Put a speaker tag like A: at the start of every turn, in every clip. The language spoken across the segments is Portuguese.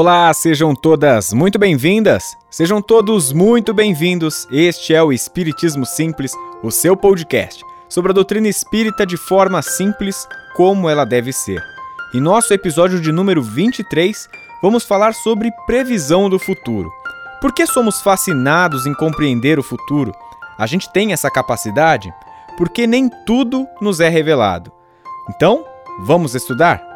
A: Olá, sejam todas muito bem-vindas, sejam todos muito bem-vindos. Este é o Espiritismo Simples, o seu podcast sobre a doutrina espírita de forma simples, como ela deve ser. Em nosso episódio de número 23, vamos falar sobre previsão do futuro. Por que somos fascinados em compreender o futuro? A gente tem essa capacidade? Porque nem tudo nos é revelado. Então, vamos estudar?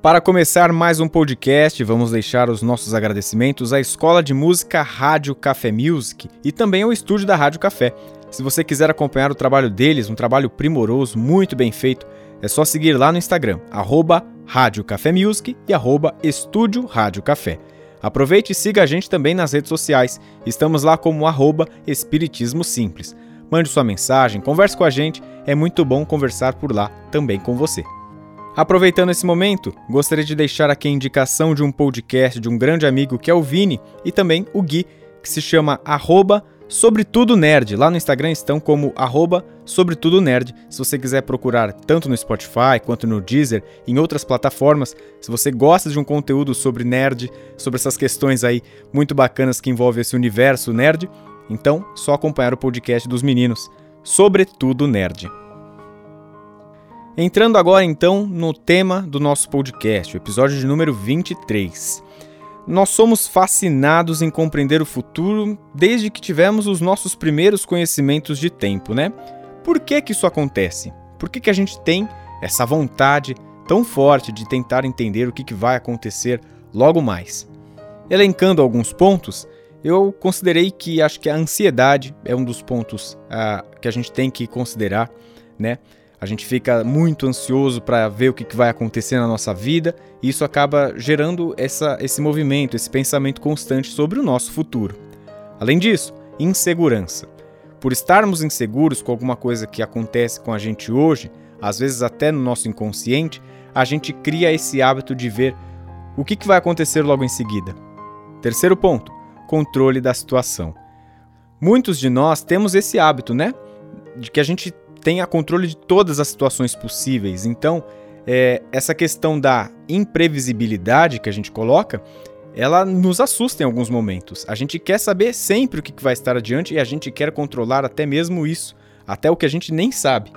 A: Para começar mais um podcast, vamos deixar os nossos agradecimentos à Escola de Música Rádio Café Music e também ao estúdio da Rádio Café. Se você quiser acompanhar o trabalho deles, um trabalho primoroso, muito bem feito, é só seguir lá no Instagram, arroba Rádio Café Music e arroba Estúdio Rádio Café. Aproveite e siga a gente também nas redes sociais. Estamos lá como arroba Espiritismo Simples. Mande sua mensagem, converse com a gente, é muito bom conversar por lá também com você. Aproveitando esse momento, gostaria de deixar aqui a indicação de um podcast de um grande amigo que é o Vini e também o Gui, que se chama arroba Sobretudo Nerd. Lá no Instagram estão como arroba Sobretudo Nerd. Se você quiser procurar tanto no Spotify quanto no Deezer, em outras plataformas, se você gosta de um conteúdo sobre nerd, sobre essas questões aí muito bacanas que envolvem esse universo nerd, então só acompanhar o podcast dos meninos. Sobretudo Nerd. Entrando agora então no tema do nosso podcast, o episódio de número 23. Nós somos fascinados em compreender o futuro desde que tivemos os nossos primeiros conhecimentos de tempo, né? Por que que isso acontece? Por que que a gente tem essa vontade tão forte de tentar entender o que, que vai acontecer logo mais? Elencando alguns pontos, eu considerei que acho que a ansiedade é um dos pontos ah, que a gente tem que considerar, né? A gente fica muito ansioso para ver o que vai acontecer na nossa vida e isso acaba gerando essa, esse movimento, esse pensamento constante sobre o nosso futuro. Além disso, insegurança. Por estarmos inseguros com alguma coisa que acontece com a gente hoje, às vezes até no nosso inconsciente, a gente cria esse hábito de ver o que vai acontecer logo em seguida. Terceiro ponto: controle da situação. Muitos de nós temos esse hábito, né? De que a gente tenha controle de todas as situações possíveis. Então, é, essa questão da imprevisibilidade que a gente coloca, ela nos assusta em alguns momentos. A gente quer saber sempre o que vai estar adiante e a gente quer controlar até mesmo isso, até o que a gente nem sabe.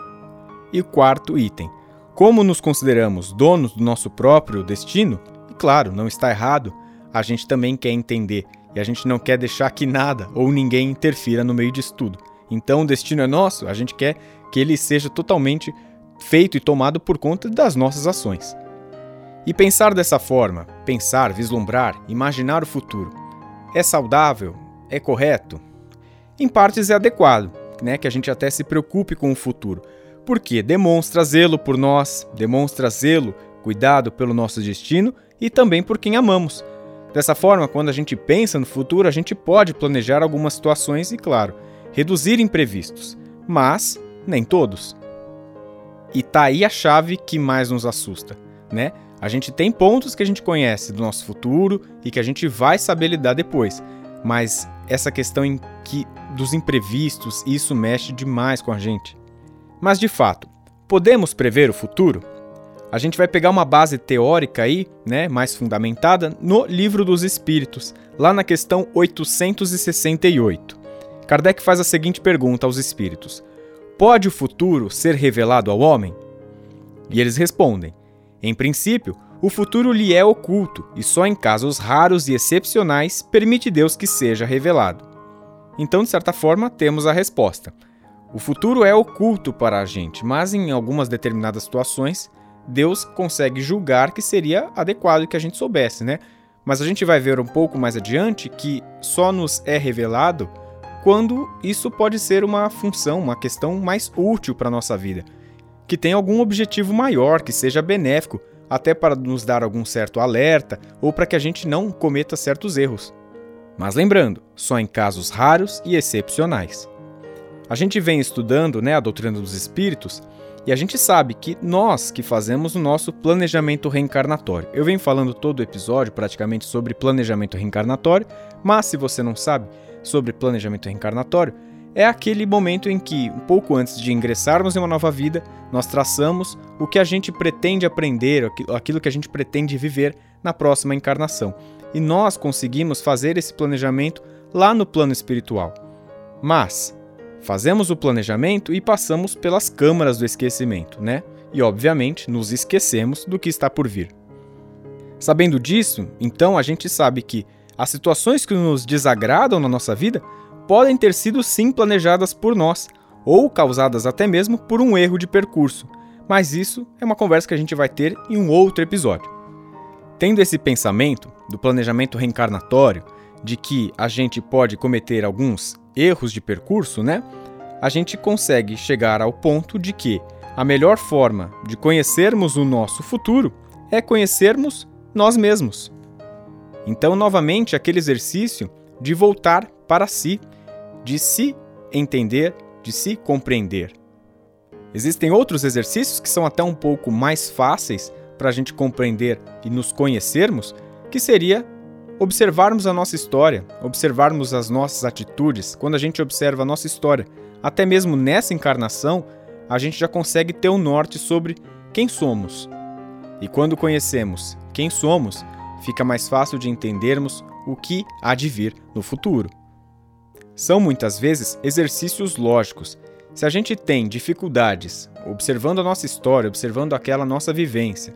A: E quarto item: como nos consideramos donos do nosso próprio destino? E claro, não está errado, a gente também quer entender e a gente não quer deixar que nada ou ninguém interfira no meio disso tudo. Então o destino é nosso, a gente quer que ele seja totalmente feito e tomado por conta das nossas ações. E pensar dessa forma, pensar, vislumbrar, imaginar o futuro, é saudável? É correto? Em partes é adequado, né, que a gente até se preocupe com o futuro, porque demonstra zelo por nós, demonstra zelo, cuidado pelo nosso destino e também por quem amamos. Dessa forma, quando a gente pensa no futuro, a gente pode planejar algumas situações e, claro, reduzir imprevistos, mas nem todos. E tá aí a chave que mais nos assusta, né? A gente tem pontos que a gente conhece do nosso futuro e que a gente vai saber lidar depois, mas essa questão em que dos imprevistos, isso mexe demais com a gente. Mas de fato, podemos prever o futuro? A gente vai pegar uma base teórica aí, né, mais fundamentada no Livro dos Espíritos, lá na questão 868. Kardec faz a seguinte pergunta aos espíritos: Pode o futuro ser revelado ao homem? E eles respondem: Em princípio, o futuro lhe é oculto e só em casos raros e excepcionais permite Deus que seja revelado. Então, de certa forma, temos a resposta. O futuro é oculto para a gente, mas em algumas determinadas situações, Deus consegue julgar que seria adequado que a gente soubesse, né? Mas a gente vai ver um pouco mais adiante que só nos é revelado quando isso pode ser uma função, uma questão mais útil para a nossa vida, que tem algum objetivo maior, que seja benéfico, até para nos dar algum certo alerta ou para que a gente não cometa certos erros. Mas lembrando, só em casos raros e excepcionais. A gente vem estudando né, a doutrina dos espíritos e a gente sabe que nós que fazemos o nosso planejamento reencarnatório. Eu venho falando todo o episódio praticamente sobre planejamento reencarnatório, mas se você não sabe, sobre planejamento reencarnatório é aquele momento em que, um pouco antes de ingressarmos em uma nova vida, nós traçamos o que a gente pretende aprender, aquilo que a gente pretende viver na próxima encarnação. E nós conseguimos fazer esse planejamento lá no plano espiritual. Mas fazemos o planejamento e passamos pelas câmaras do esquecimento, né? E obviamente nos esquecemos do que está por vir. Sabendo disso, então a gente sabe que as situações que nos desagradam na nossa vida podem ter sido sim planejadas por nós, ou causadas até mesmo por um erro de percurso, mas isso é uma conversa que a gente vai ter em um outro episódio. Tendo esse pensamento do planejamento reencarnatório, de que a gente pode cometer alguns erros de percurso, né? A gente consegue chegar ao ponto de que a melhor forma de conhecermos o nosso futuro é conhecermos nós mesmos. Então, novamente, aquele exercício de voltar para si, de se entender, de se compreender. Existem outros exercícios que são até um pouco mais fáceis para a gente compreender e nos conhecermos, que seria observarmos a nossa história, observarmos as nossas atitudes. Quando a gente observa a nossa história, até mesmo nessa encarnação, a gente já consegue ter um norte sobre quem somos. E quando conhecemos quem somos, fica mais fácil de entendermos o que há de vir no futuro. São muitas vezes exercícios lógicos. Se a gente tem dificuldades observando a nossa história, observando aquela nossa vivência,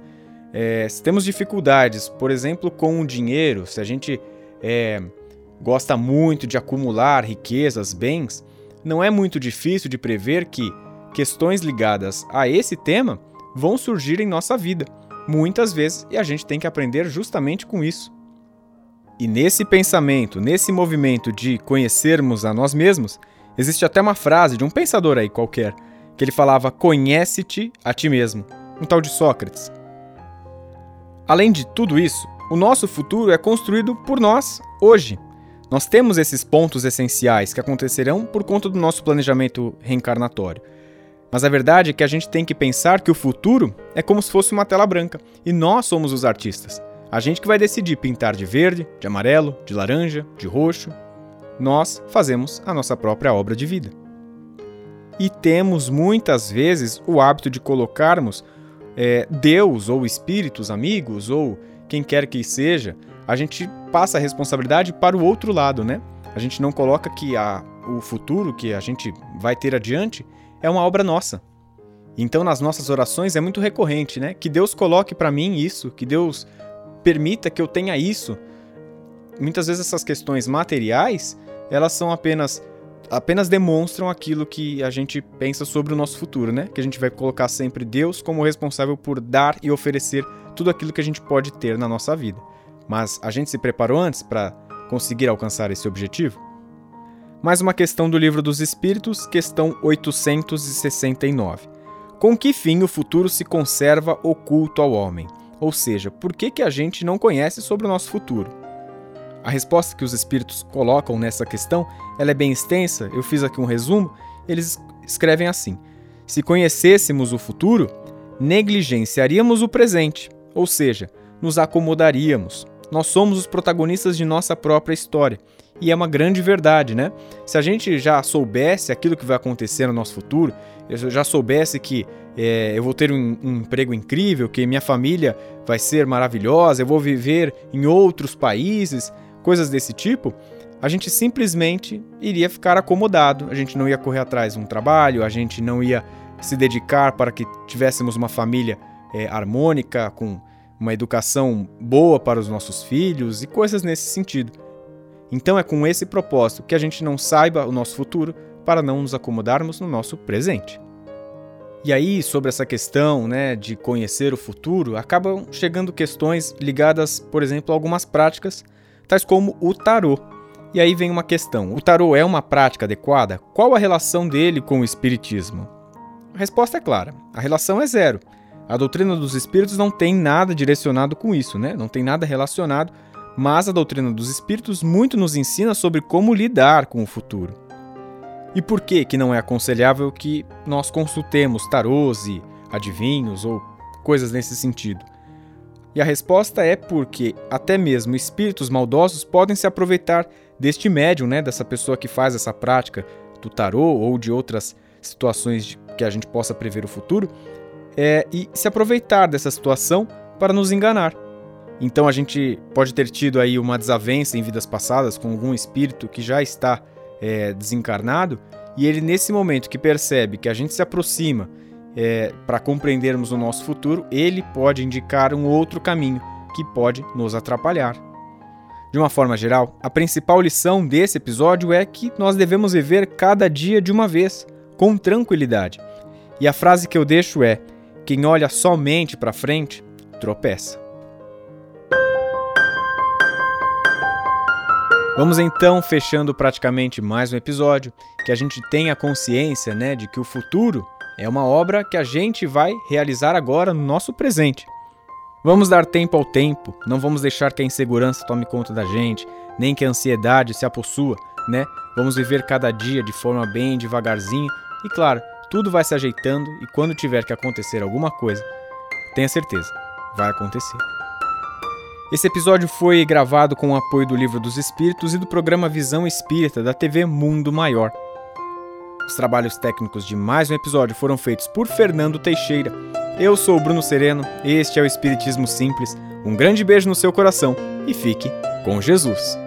A: é, se temos dificuldades, por exemplo, com o dinheiro, se a gente é, gosta muito de acumular riquezas, bens, não é muito difícil de prever que questões ligadas a esse tema vão surgir em nossa vida, muitas vezes, e a gente tem que aprender justamente com isso. E nesse pensamento, nesse movimento de conhecermos a nós mesmos, existe até uma frase de um pensador aí qualquer, que ele falava: Conhece-te a ti mesmo, um tal de Sócrates. Além de tudo isso, o nosso futuro é construído por nós hoje. Nós temos esses pontos essenciais que acontecerão por conta do nosso planejamento reencarnatório. Mas a verdade é que a gente tem que pensar que o futuro é como se fosse uma tela branca e nós somos os artistas. A gente que vai decidir pintar de verde, de amarelo, de laranja, de roxo. Nós fazemos a nossa própria obra de vida. E temos muitas vezes o hábito de colocarmos é, Deus ou espíritos amigos ou quem quer que seja, a gente passa a responsabilidade para o outro lado, né? A gente não coloca que a, o futuro que a gente vai ter adiante é uma obra nossa. Então, nas nossas orações é muito recorrente, né? Que Deus coloque para mim isso, que Deus permita que eu tenha isso. Muitas vezes essas questões materiais, elas são apenas apenas demonstram aquilo que a gente pensa sobre o nosso futuro, né? Que a gente vai colocar sempre Deus como responsável por dar e oferecer tudo aquilo que a gente pode ter na nossa vida. Mas a gente se preparou antes para conseguir alcançar esse objetivo? Mais uma questão do Livro dos Espíritos, questão 869. Com que fim o futuro se conserva oculto ao homem? Ou seja, por que, que a gente não conhece sobre o nosso futuro? A resposta que os espíritos colocam nessa questão, ela é bem extensa, eu fiz aqui um resumo, eles escrevem assim: Se conhecêssemos o futuro, negligenciaríamos o presente, ou seja, nos acomodaríamos. Nós somos os protagonistas de nossa própria história. E é uma grande verdade, né? Se a gente já soubesse aquilo que vai acontecer no nosso futuro, eu já soubesse que é, eu vou ter um, um, emprego incrível, que minha família vai ser maravilhosa, eu vou viver em outros países, coisas desse tipo, a gente simplesmente iria ficar acomodado, a gente não ia correr atrás de um trabalho, a gente não ia se dedicar para que tivéssemos uma família é, harmônica, com uma educação boa para os nossos filhos e coisas nesse sentido. Então é com esse propósito que a gente não saiba o nosso futuro para não nos acomodarmos no nosso presente. E aí, sobre essa questão né, de conhecer o futuro, acabam chegando questões ligadas, por exemplo, a algumas práticas tais como o tarô. E aí vem uma questão: o tarô é uma prática adequada? Qual a relação dele com o espiritismo? A resposta é clara: a relação é zero. A doutrina dos espíritos não tem nada direcionado com isso, né? Não tem nada relacionado, mas a doutrina dos espíritos muito nos ensina sobre como lidar com o futuro. E por que que não é aconselhável que nós consultemos tarôs e adivinhos ou coisas nesse sentido? E a resposta é porque até mesmo espíritos maldosos podem se aproveitar deste médium, né, dessa pessoa que faz essa prática do tarô ou de outras situações que a gente possa prever o futuro, é, e se aproveitar dessa situação para nos enganar. Então a gente pode ter tido aí uma desavença em vidas passadas com algum espírito que já está é, desencarnado, e ele, nesse momento que percebe que a gente se aproxima é, para compreendermos o nosso futuro, ele pode indicar um outro caminho que pode nos atrapalhar. De uma forma geral, a principal lição desse episódio é que nós devemos viver cada dia de uma vez, com tranquilidade. E a frase que eu deixo é: quem olha somente para frente, tropeça. Vamos então fechando praticamente mais um episódio, que a gente tenha consciência, né, de que o futuro é uma obra que a gente vai realizar agora no nosso presente. Vamos dar tempo ao tempo, não vamos deixar que a insegurança tome conta da gente, nem que a ansiedade se apossua, né? Vamos viver cada dia de forma bem devagarzinho e claro, tudo vai se ajeitando e quando tiver que acontecer alguma coisa, tenha certeza, vai acontecer. Esse episódio foi gravado com o apoio do Livro dos Espíritos e do programa Visão Espírita da TV Mundo Maior. Os trabalhos técnicos de mais um episódio foram feitos por Fernando Teixeira. Eu sou o Bruno Sereno, este é o Espiritismo Simples. Um grande beijo no seu coração e fique com Jesus.